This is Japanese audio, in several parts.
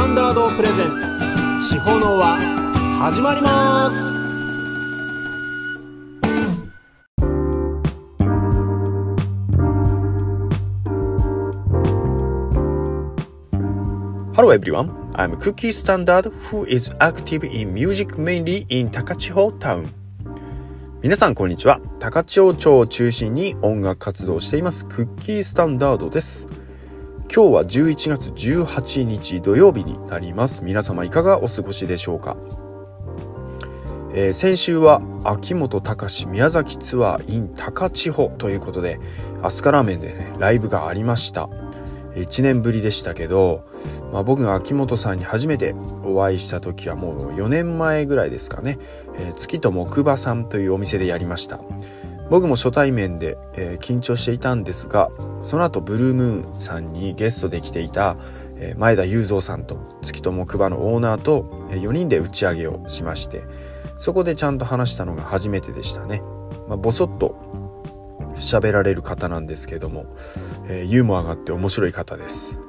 タンダードプレゼンツ地方の輪始まります Hello everyone, I'm Cookie Standard who is active in music mainly in 高千穂 town. 皆さんこんにちは。高千穂町を中心に音楽活動をしていますクッキースタンダードです。今日は11月18日土曜日になります。皆様いかがお過ごしでしょうか？えー、先週は秋元隆宮崎ツアー in 高千穂ということでアスカラーメンでねライブがありました1年ぶりでしたけど、まあ、僕が秋元さんに初めてお会いした時はもう4年前ぐらいですかね、えー、月と木馬さんというお店でやりました僕も初対面で、えー、緊張していたんですがその後ブルームーンさんにゲストで来ていた、えー、前田雄三さんと月と木馬のオーナーと、えー、4人で打ち上げをしましてそこでちゃんと話したのが初めてでしたね、まあ、ボソッと喋られる方なんですけども、え、ユーモアがあって面白い方です。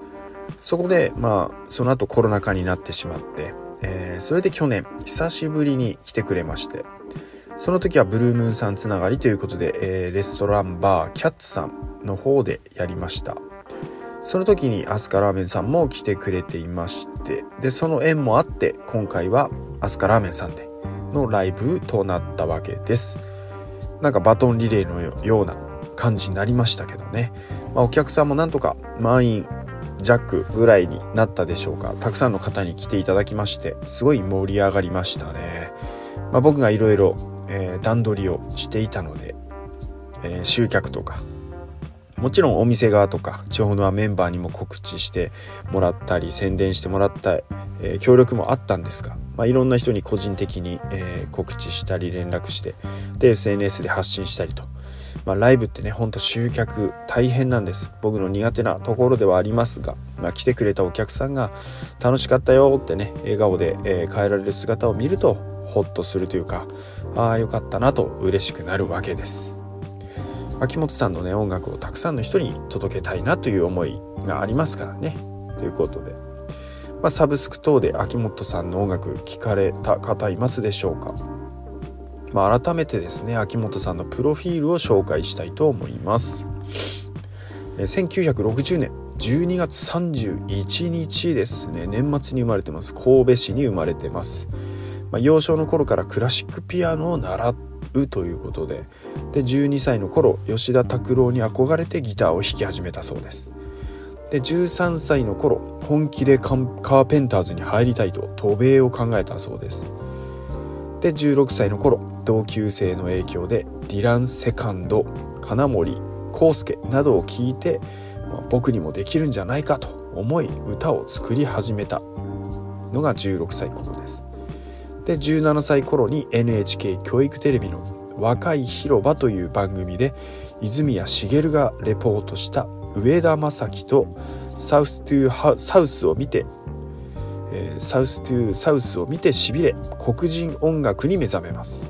そこでまあその後コロナ禍になってしまって、え、それで去年久しぶりに来てくれましてその時はブルームーンさんつながりということで、えー、レストランバーキャッツさんの方でやりました。その時にアスカラーメンさんも来てくれていましてでその縁もあって今回はアスカラーメンさんでのライブとなったわけです。なんかバトンリレーのような感じになりましたけどね、まあ、お客さんもなんとか満員弱ぐらいになったでしょうか。たくさんの方に来ていただきましてすごい盛り上がりましたね、まあ、僕がいろいろえ段取りをしていたので、えー、集客とかもちろんお店側とか地方のメンバーにも告知してもらったり宣伝してもらった、えー、協力もあったんですが、まあ、いろんな人に個人的に、えー、告知したり連絡してで SNS で発信したりと。まあ、ライブってねほんと集客大変なんです。僕の苦手なところではありますが、まあ、来てくれたお客さんが楽しかったよってね笑顔で、えー、帰られる姿を見るとホッとするというかああよかったなと嬉しくなるわけです。秋元さんのね音楽をたくさんの人に届けたいなという思いがありますからね。ということで、まあ、サブスク等で秋元さんの音楽聴かれた方いますでしょうか。まあ、改めてですね秋元さんのプロフィールを紹介したいと思います。1960年12月31日ですね。年末に生まれてます。神戸市に生まれてます、まあ、幼少の頃からクラシックピアノを習うということでで12歳の頃吉田拓郎に憧れてギターを弾き始めたそうです。で13歳の頃本気でカーペンターズに入りたいと渡米を考えたそうです。で16歳の頃同級生の影響でディラン・セカンド金森康介などを聞いて、まあ、僕にもできるんじゃないかと思い歌を作り始めたのが16歳頃です。で17歳頃に NHK 教育テレビの「若い広場」という番組で泉谷しげるがレポートした上田正樹とサウス・トゥ・サウスを見てえー、サウス・トゥ・サウスを見てしびれ黒人音楽に目覚めます、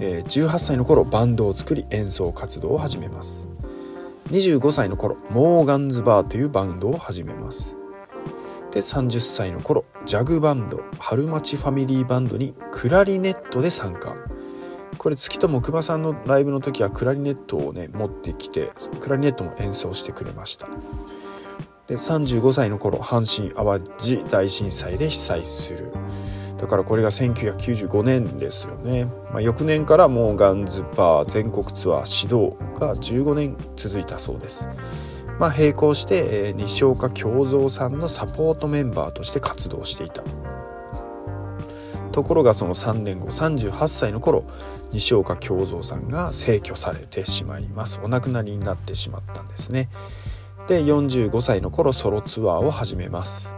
えー、18歳の頃バンドを作り演奏活動を始めます。25歳の頃モーガンズバーというバンドを始めます。で30歳の頃ジャグバンド春町ファミリーバンドにクラリネットで参加。これ月と木馬さんのライブの時はクラリネットをね持ってきてクラリネットも演奏してくれました。で35歳の頃阪神・淡路大震災で被災する。だからこれが1995年ですよね、まあ、翌年からもうガンズバー全国ツアー指導が15年続いたそうです、まあ、並行して、え、西岡京三さんのサポートメンバーとして活動していた。ところがその3年後38歳の頃西岡京三さんが逝去されてしまいます。お亡くなりになってしまったんですね。で45歳の頃ソロツアーを始めます。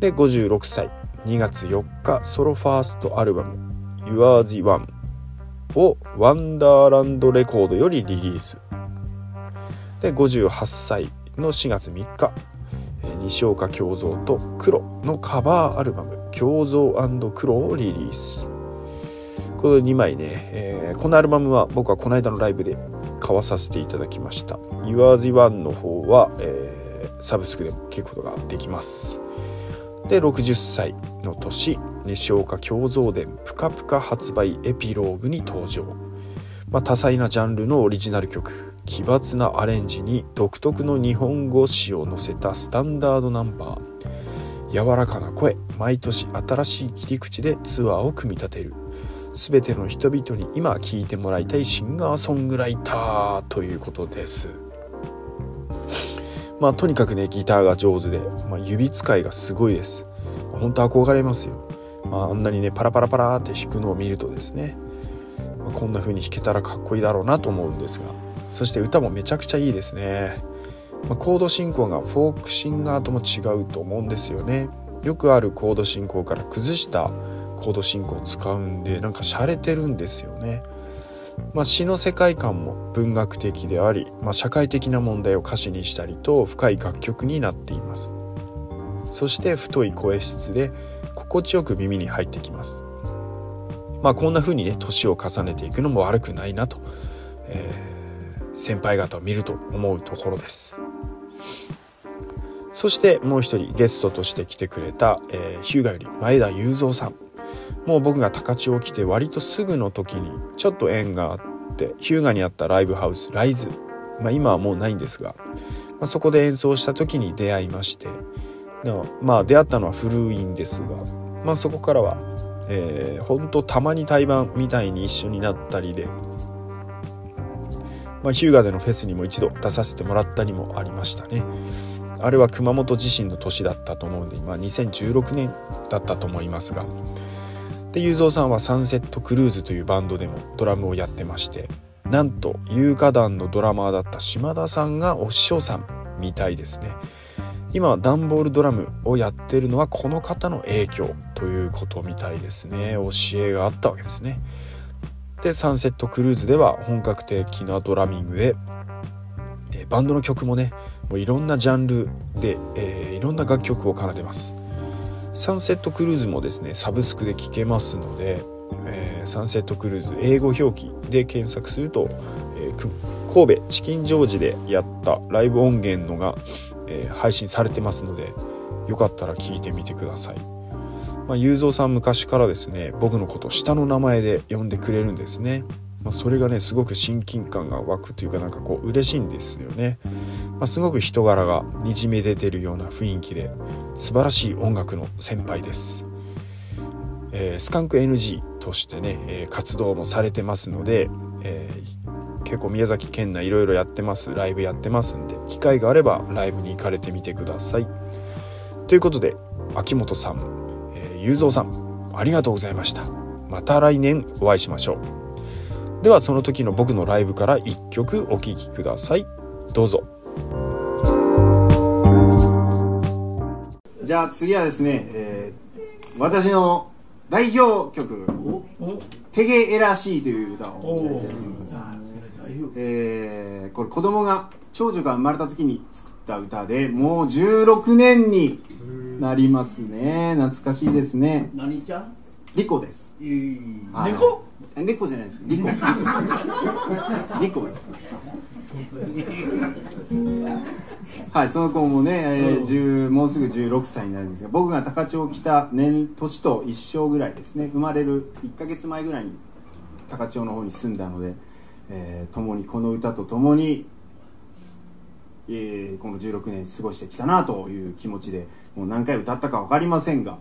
で56歳2月4日ソロファーストアルバム「YourTheOne」をワンダーランドレコードよりリリース。で58歳の4月3日西岡京三と黒のカバーアルバム「京三黒」をリリース。この2枚ね、えー、このアルバムは僕はこの間のライブで買わさせていただきました。You Are the One の方は、えー、サブスクでも聴くことができます。で60歳の年西岡共造伝ぷかぷか発売エピローグに登場、まあ、多彩なジャンルのオリジナル曲。奇抜なアレンジに独特の日本語詞を乗せたスタンダードナンバー。柔らかな声毎年新しい切り口でツアーを組み立てる。全ての人々に今聴いてもらいたいシンガーソングライターということです。まあとにかくねギターが上手で、まあ、指使いがすごいです。本当憧れますよ、まあ、あんなにねパラパラパラって弾くのを見るとですね、ま、こんな風に弾けたらかっこいいだろうなと思うんですが。そして歌もめちゃくちゃいいですね、まあ、コード進行がフォークシンガーとも違うと思うんですよね。よくあるコード進行から崩したコード進行を使うんでなんか洒落てるんですよね。まあ、詩の世界観も文学的であり、まあ、社会的な問題を歌詞にしたりと深い楽曲になっています。そして太い声質で心地よく耳に入ってきます。まあこんな風にね年を重ねていくのも悪くないなと、えー、先輩方を見ると思うところです。そしてもう一人ゲストとして来てくれた、えー、日向より前田雄三さん。もう僕が高千を来て割とすぐの時にちょっと縁があって日向にあったライブハウスライズ、まあ、今はもうないんですが、まあ、そこで演奏した時に出会いましてでまあ出会ったのは古いんですが、まあ、そこからは、えー、ほんとたまに対バンみたいに一緒になったりで、まあ、日向でのフェスにも一度出させてもらったりもありましたね。あれは熊本地震の年だったと思うんで、まあ、2016年だったと思いますが。で雄三さんはサンセットクルーズというバンドでもドラムをやってましてなんと有価団のドラマーだった島田さんがお師匠さんみたいですね。今はダンボールドラムをやってるのはこの方の影響ということみたいですね。教えがあったわけですね。でサンセットクルーズでは本格的なドラミングでバンドの曲もねもういろんなジャンルで、えー、いろんな楽曲を奏でますサンセットクルーズもですねサブスクで聴けますので、えー、サンセットクルーズ英語表記で検索すると、えー、神戸チキンジョージでやったライブ音源のが、え、配信されてますのでよかったら聞いてみてください。まあ、ゆうぞうさん昔からですね僕のこと下の名前で呼んでくれるんですね。まあ、それがねすごく親近感が湧くというかなんかこう嬉しいんですよね、まあ、すごく人柄がにじみ出てるような雰囲気で素晴らしい音楽の先輩です、えー、スカンク NG としてね、えー、活動もされてますので、えー、結構宮崎県内いろいろやってますライブやってますんで機会があればライブに行かれてみてください。ということで秋元さん、えー、ゆうぞうさんありがとうございました。また来年お会いしましょう。ではその時の僕のライブから1曲お聴きください。どうぞ。じゃあ次はですね、えー、私の代表曲「テゲエラシー」という歌をえー、これ子供が長女が生まれた時に作った歌でもう16年になりますね。懐かしいですね。何ちゃん？リコです。猫？猫じゃないです。リコ。リコはいその子もね、えー、もうすぐ16歳になるんですが僕が高千穂来た年年と一生ぐらいですね。生まれる1か月前ぐらいに高千穂の方に住んだので、えー、共にこの歌と共に、えー、この16年過ごしてきたなという気持ちでもう何回歌ったか分かりませんが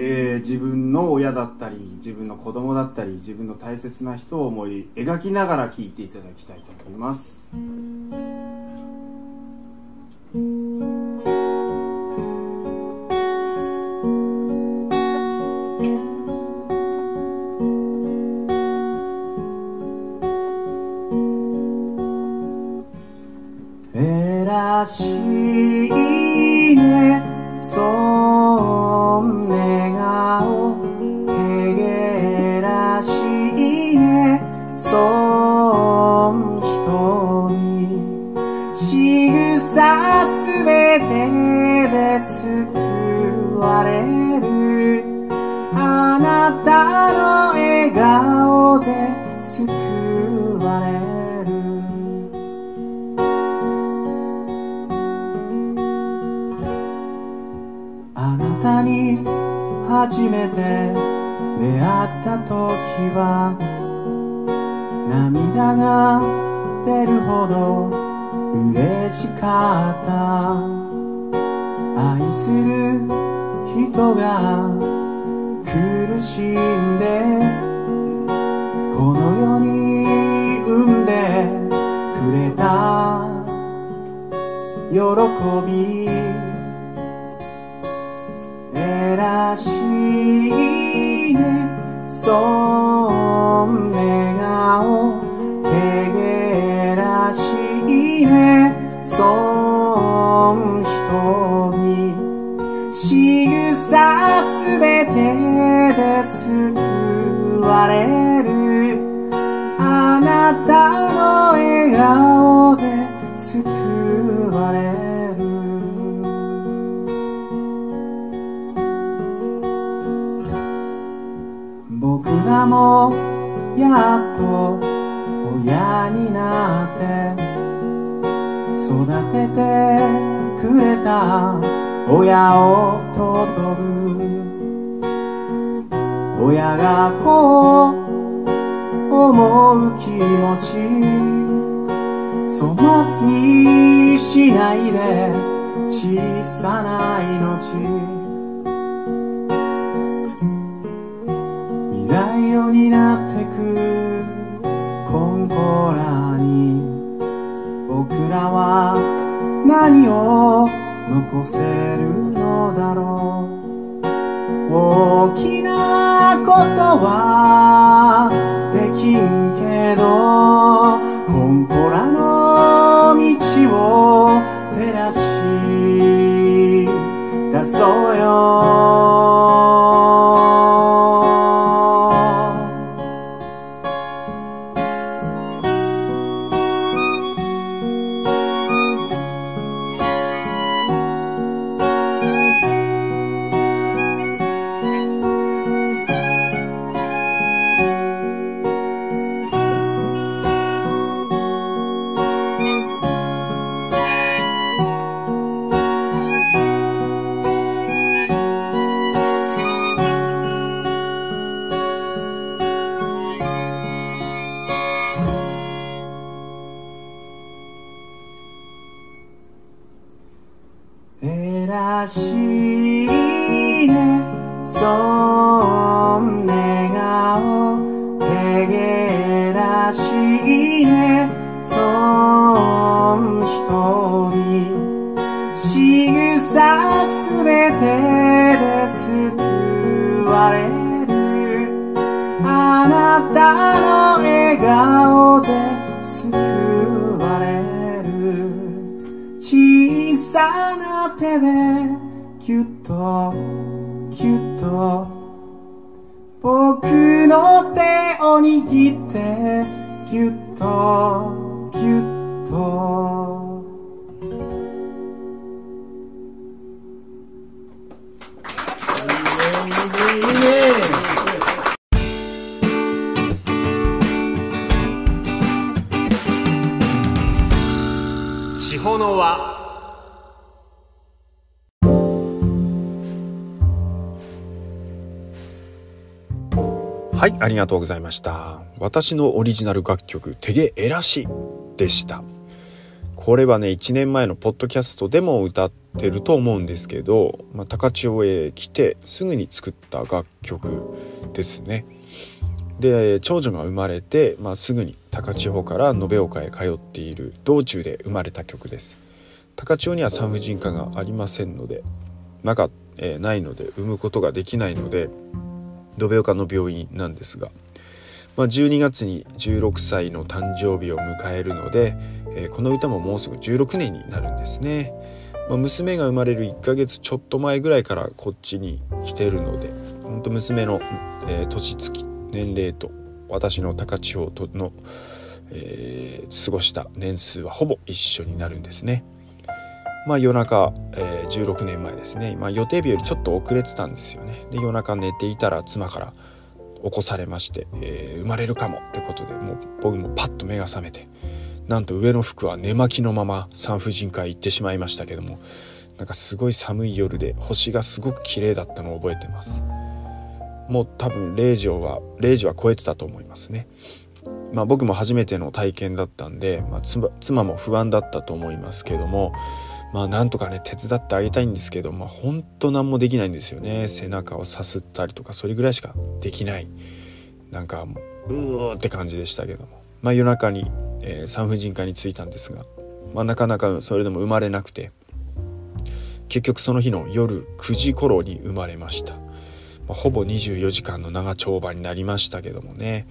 えー、自分の親だったり自分の子供だったり自分の大切な人を思い描きながら聴いていただきたいと思います。らしい初めて出会った時は涙が出るほど嬉しかった。愛する人が苦しんでこの世に産んでくれた喜び。そもやっと親になって育ててくれた親を尊ぶ。親がこう思う気持ち粗末にしないで小さな命。来を担ってくコンコラに僕らは何を残せるのだろう。大きなことはできんけどコンコラの道を照らし出そうよ。な手でキュッとキュッと。僕の手を握ってキュッとキュッと。地方の輪はいありがとうございました。私のオリジナル楽曲「てげえらし」でした。これはね1年前のポッドキャストでも歌ってると思うんですけど、まあ、高千穂へ来てすぐに作った楽曲ですね。で長女が生まれて、まあ、すぐに高千穂から延岡へ通っている道中で生まれた曲です。高千穂には産婦人科がありませんのでなか、えーないので産むことができないので延岡の病院なんですが、まあ、12月に16歳の誕生日を迎えるので、えーこの歌ももうすぐ16年になるんですね、まあ、娘が生まれる1ヶ月ちょっと前ぐらいからこっちに来てるので本当娘の、えー年月年齢と私の高千穂との、えー過ごした年数はほぼ一緒になるんですね。まあ夜中、えー16年前ですね、まあ、予定日よりちょっと遅れてたんですよね。で夜中寝ていたら妻から起こされまして、えー生まれるかもってことでもう僕もパッと目が覚めてなんと上の服は寝巻きのまま産婦人科へ行ってしまいましたけどもなんかすごい寒い夜で星がすごく綺麗だったのを覚えてます。もう多分0時は0時は超えてたと思いますね。まあ、僕も初めての体験だったんで、まあ、妻も不安だったと思いますけどもまあなんとかね手伝ってあげたいんですけどまあほんと何もできないんですよね。背中をさすったりとかそれぐらいしかできない。なんかうーって感じでしたけども。まあ夜中に、えー、産婦人科に着いたんですが、まあ、なかなかそれでも生まれなくて結局その日の夜9時頃に生まれました、まあ、ほぼ24時間の長丁場になりましたけどもね。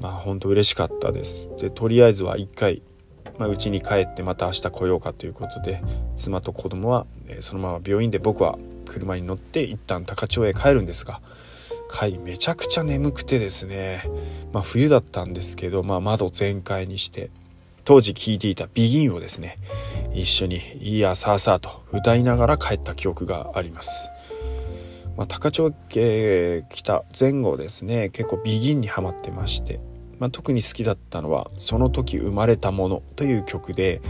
まあ本当嬉しかったです。でとりあえずは一回まあ、家に帰ってまた明日来ようかということで妻と子供は、えそのまま病院で僕は車に乗って一旦高千穂へ帰るんですが帰りめちゃくちゃ眠くてですね、まあ、冬だったんですけど、まあ、窓全開にして当時聴いていた「ビギンをですね一緒に「いいやさあさあ」と歌いながら帰った記憶があります。まあ、高千穂来た前後ですね結構ビギンにはまってましてまあ、特に好きだったのは「その時生まれたもの」という曲で、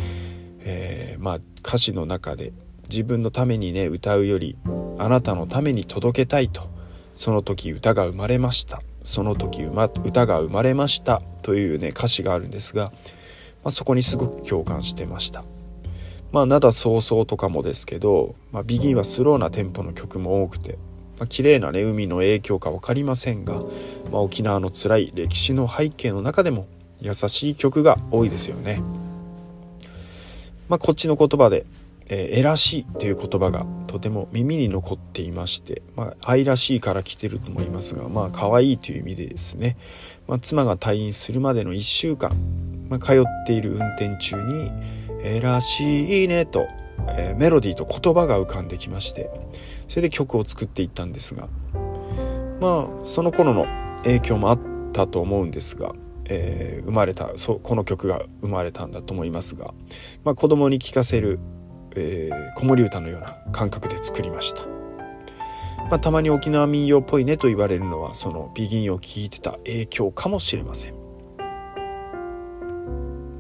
えー、まあ、歌詞の中で自分のためにね歌うよりあなたのために届けたいとその時歌が生まれました。その時歌が生まれました。というね歌詞があるんですが、まあ、そこにすごく共感してました。まあ灘早々とかもですけど、まあ、ビギンはスローなテンポの曲も多くてまあ、綺麗なね海の影響か分かりませんが、まあ、沖縄の辛い歴史の背景の中でも優しい曲が多いですよね。まあ、こっちの言葉で「えー、えらしい」という言葉がとても耳に残っていまして、まあ、愛らしいから来てると思いますがまあ可愛いという意味でですね、まあ、妻が退院するまでの1週間、まあ、通っている運転中に「えらしいね」と、えー、メロディーと言葉が浮かんできましてそれで曲を作っていったんですがまあその頃の影響もあったと思うんですが、えー、生まれたそこの曲が生まれたんだと思いますが、まあ、子供に聴かせる、えー、子守歌のような感覚で作りました。まあ、たまに沖縄民謡っぽいねと言われるのはそのビギンを聴いてた影響かもしれません。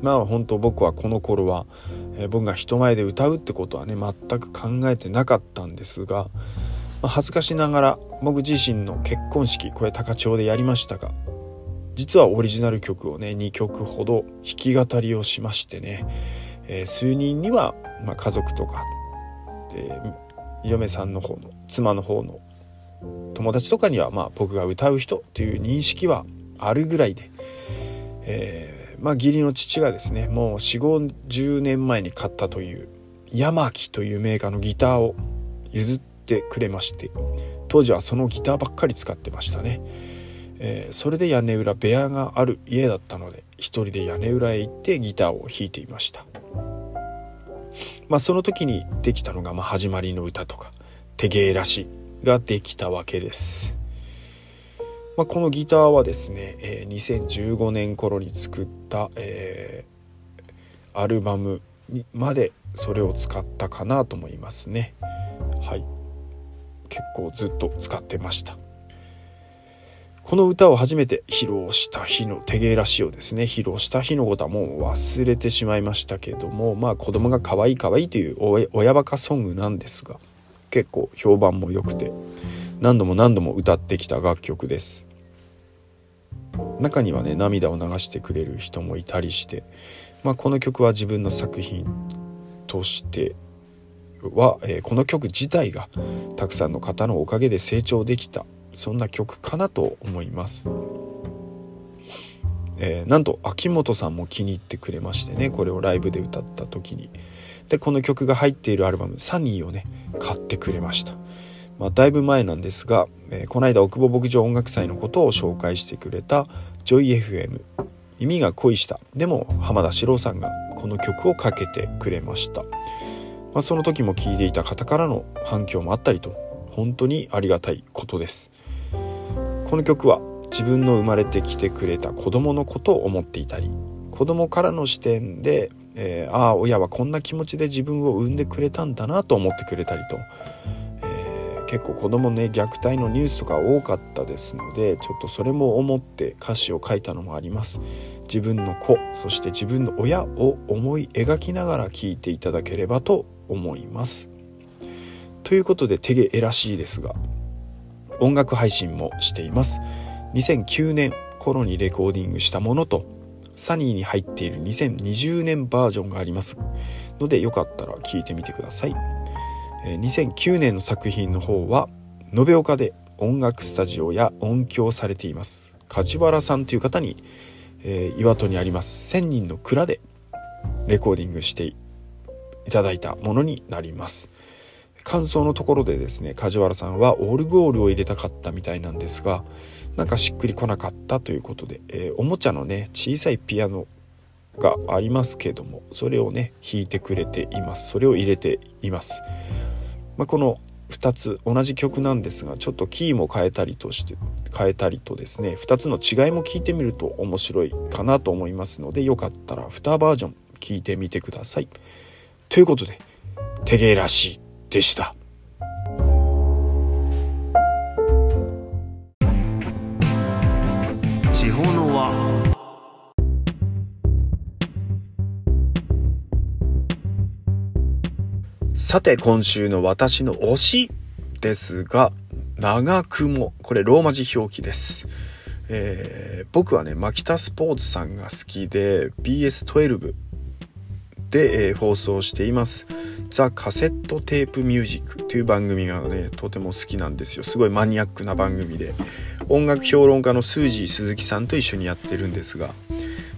まあ本当僕はこの頃は、えー、僕が人前で歌うってことはね全く考えてなかったんですが、まあ、恥ずかしながら僕自身の結婚式これ高千でやりましたが実はオリジナル曲をね2曲ほど弾き語りをしましてね、えー、数人には、まあ、家族とか、え、嫁さんの方の妻の方の友達とかにはまあ僕が歌う人という認識はあるぐらいで、えーまあ、義理の父がですねもう4050年前に買ったというヤマキというメーカーのギターを譲ってくれまして当時はそのギターばっかり使ってましたね、えー、それで屋根裏部屋がある家だったので一人で屋根裏へ行ってギターを弾いていました。まあその時にできたのが、ま、始まりの歌とか「手芸らし」ができたわけです。まあ、このギターはですね、えー、2015年頃に作った、えー、アルバムまでそれを使ったかなと思いますね。はい。結構ずっと使ってました。この歌を初めて披露した日の手芸らしいをですね披露した日のことはもう忘れてしまいましたけどもまあ子供が可愛い可愛いという親バカソングなんですが結構評判も良くて何度も何度も歌ってきた楽曲です。中にはね涙を流してくれる人もいたりして、まあ、この曲は自分の作品としては、えー、この曲自体がたくさんの方のおかげで成長できたそんな曲かなと思います。えー、なんと秋元さんも気に入ってくれましてねこれをライブで歌った時に。でこの曲が入っているアルバム「サニー」をね買ってくれました。まあ、だいぶ前なんですが、えー、この間奥保牧場音楽祭のことを紹介してくれたジョイ FM 耳が恋したでも浜田史郎さんがこの曲をかけてくれました、まあ、その時も聴いていた方からの反響もあったりと本当にありがたいことです。この曲は自分の生まれてきてくれた子供のことを思っていたり子供からの視点で、えー、ああ親はこんな気持ちで自分を産んでくれたんだなと思ってくれたりと結構子供ね虐待のニュースとか多かったですのでちょっとそれも思って歌詞を書いたのもあります。自分の子そして自分の親を思い描きながら聞いていただければと思います。ということで手毛えらしいですが音楽配信もしています。2009年頃にレコーディングしたものとサニーに入っている2020年バージョンがありますのでよかったら聞いてみてください。2009年の作品の方は延岡で音楽スタジオや音響されています。梶原さんという方に、えー、岩戸にあります。千人の蔵でレコーディングしていただいたものになります。感想のところでですね梶原さんはオルゴールを入れたかったみたいなんですがなんかしっくりこなかったということで、えー、おもちゃのね小さいピアノがありますけどもそれをね弾いてくれています。それを入れています、まあ、この2つ同じ曲なんですがちょっとキーも変えたりとして変えたりとですね2つの違いも聞いてみると面白いかなと思いますのでよかったら2バージョン聞いてみてください。ということで手芸らしいでした。さて今週の私の推しですが長雲。これローマ字表記です、えー、僕はねマキタスポーツさんが好きで BS12 で、えー、放送しています。ザ・カセットテープミュージックという番組がねとても好きなんですよ。すごいマニアックな番組で。音楽評論家のスージー鈴木さんと一緒にやってるんですが、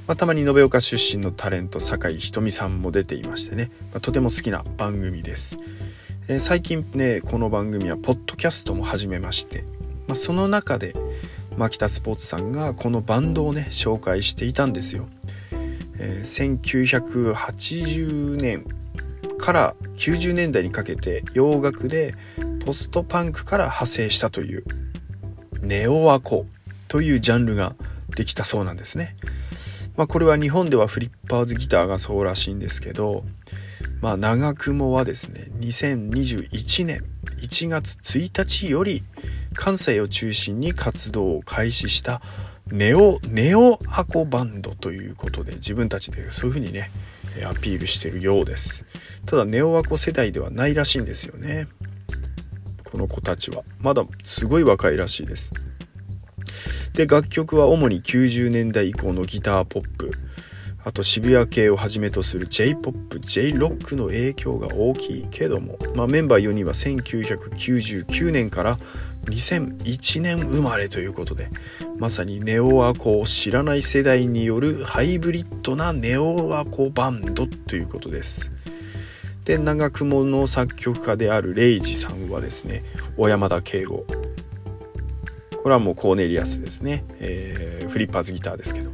まあ、たまに延岡出身のタレント酒井ひとみさんも出ていましてね、まあ、とても好きな番組です、えー、最近ねこの番組はポッドキャストも始めまして、まあ、その中で牧田スポーツさんがこのバンドをね紹介していたんですよ、えー、1980年から90年代にかけて洋楽でポストパンクから派生したというネオアコというジャンルができたそうなんですね。まあ、これは日本ではフリッパーズギターがそうらしいんですけど、まあ、長雲はですね2021年1月1日より関西を中心に活動を開始したネオネオアコバンドということで自分たちでそういうふうにねアピールしてるようです。ただネオワコ世代ではないらしいんですよね。この子たちは。まだすごい若いらしいです。で楽曲は主に90年代以降のギターポップ。あと渋谷系をはじめとする J-POP、J-ROCK の影響が大きいけども、まあ、メンバー4人は1999年から2001年生まれということでまさにネオアコを知らない世代によるハイブリッドなネオアコバンドということです。で長雲の作曲家であるレイジさんはですね小山田圭吾。これはもうコーネリアスですね、えー、フリッパーズギターですけど。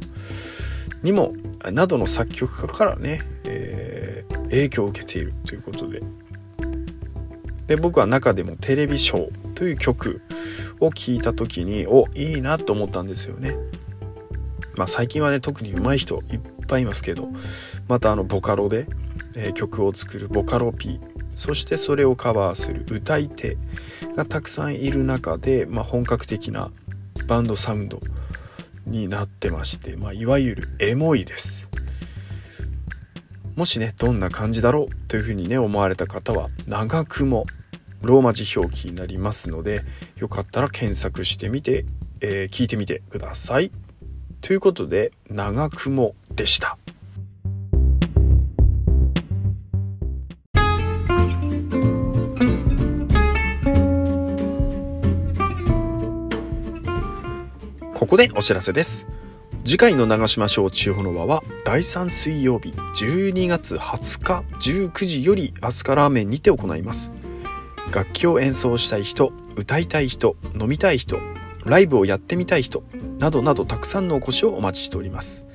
にもなどの作曲家からね、えー、影響を受けているということで。で僕は中でもテレビショーという曲を聴いた時においいなと思ったんですよね。まあ最近はね特に上手い人いっぱいいますけど。またあのボカロで、えー、曲を作るボカロ P そしてそれをカバーする歌い手がたくさんいる中で、まあ、本格的なバンドサウンドになってまして、まあ、いわゆるエモいです。もしねどんな感じだろうというふうにね思われた方は長雲ローマ字表記になりますのでよかったら検索してみて、えー、聞いてみてください。ということで長雲でした。ここでお知らせです。次回の長島省地方の輪は第3水曜日12月20日19時より飛鳥ラーメンにて行います。楽器を演奏したい人歌いたい人飲みたい人ライブをやってみたい人などなどたくさんのお越しをお待ちしております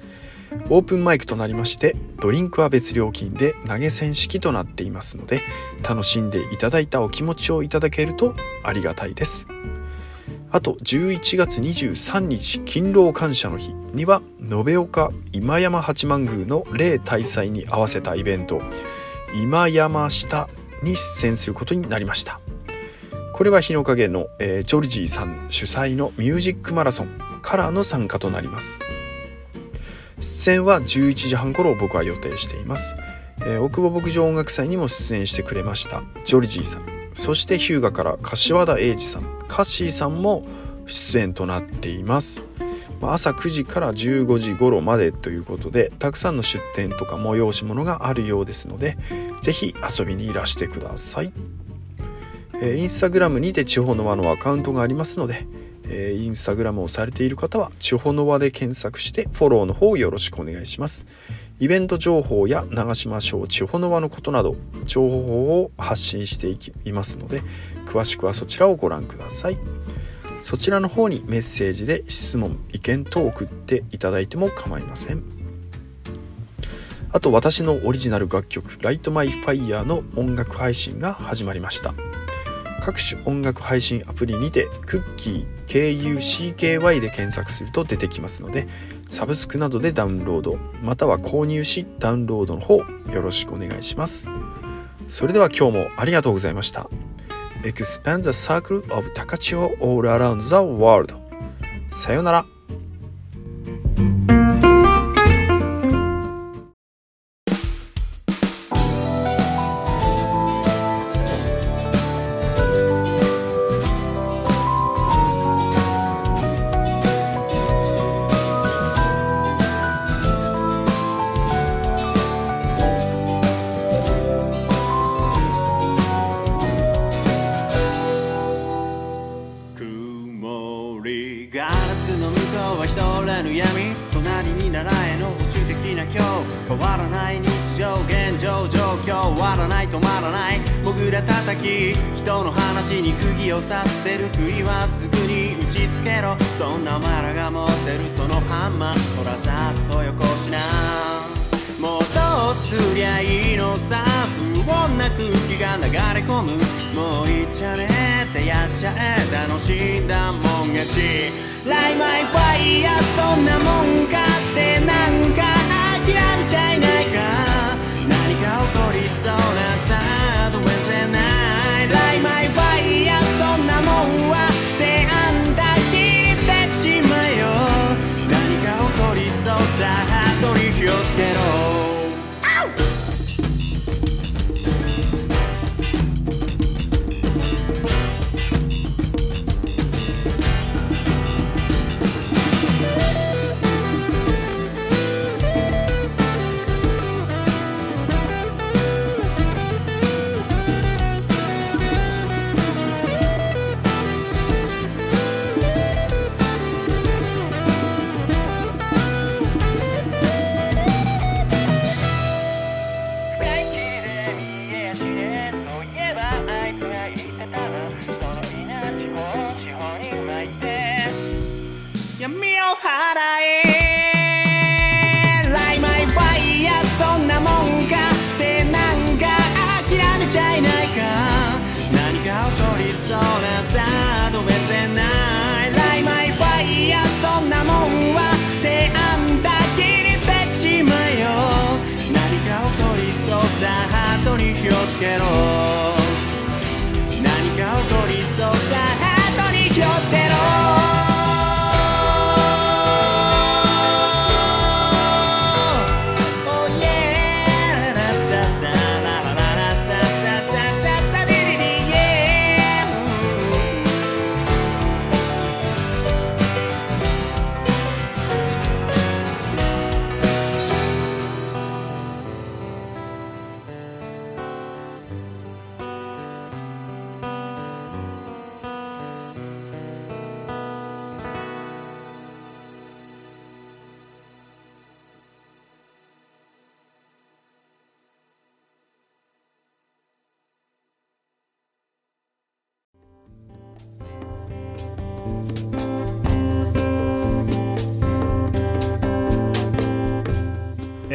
オープンマイクとなりましてドリンクは別料金で投げ銭式となっていますので楽しんでいただいたお気持ちをいただけるとありがたいですあと11月23日勤労感謝の日。には延岡今山八幡宮の霊大祭に合わせたイベント。今山下に出演することになりました。これは日の陰の、えー、ジョルジーさん主催のミュージックマラソン。からの参加となります。出演は11時半頃僕は予定しています、えー、奥保牧場音楽祭にも出演してくれました。ジョルジーさん。そして日向から柏田英二さん。カッシーさんも出演となっています。朝9時から15時頃までということでたくさんの出店とか催し物があるようですので是非遊びにいらしてください、インスタグラムにて地方の輪のアカウントがありますので、インスタグラムをされている方は地方の輪で検索してフォローの方よろしくお願いします。イベント情報や長島省地方の輪のことなど情報を発信していきますので詳しくはそちらをご覧ください。そちらの方にメッセージで質問意見等を送っていただいても構いません。あと私のオリジナル楽曲「Light My Fire」の音楽配信が始まりました。各種音楽配信アプリにてクッキー KUCKY で検索すると出てきますのでサブスクなどでダウンロードまたは購入しダウンロードの方よろしくお願いします。それでは今日もありがとうございました。Expand the circle of Takachio all around the world さようなら。りガラスの向こうは一れぬ闇隣にならえの保守的な今日変わらない日常現状状況。終わらない止まらない。僕ら叩き人の話に釘を刺してる杭はすぐに打ちつけろ。そんなお前らが持ってるそのハンマー。ほらさすとよこしな。すりゃいいのさ不穏な空気が流れ込むもういっちゃねってやっちゃえ楽しんだもん勝ちライマイファイヤーそんなもんかってなんか諦めちゃいないか。何か起こりそうなサードウない。ズライマイファイヤーそんなもんはつけろ。何か起こりそうさ。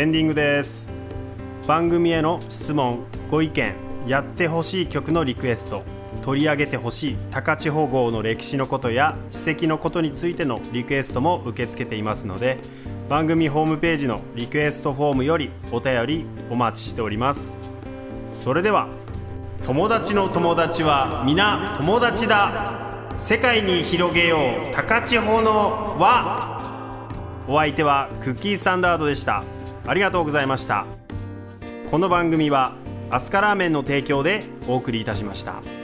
エンディングです。番組への質問ご意見やってほしい曲のリクエスト取り上げてほしい高千穂号の歴史のことや史跡のことについてのリクエストも受け付けていますので番組ホームページのリクエストフォームよりお便りお待ちしております。それでは友達の友達は皆友達だ。世界に広げよう高千穂の輪。お相手はクッキースタンダードでした。ありがとうございましたこの番組はアスカラーメンの提供でお送りいたしました。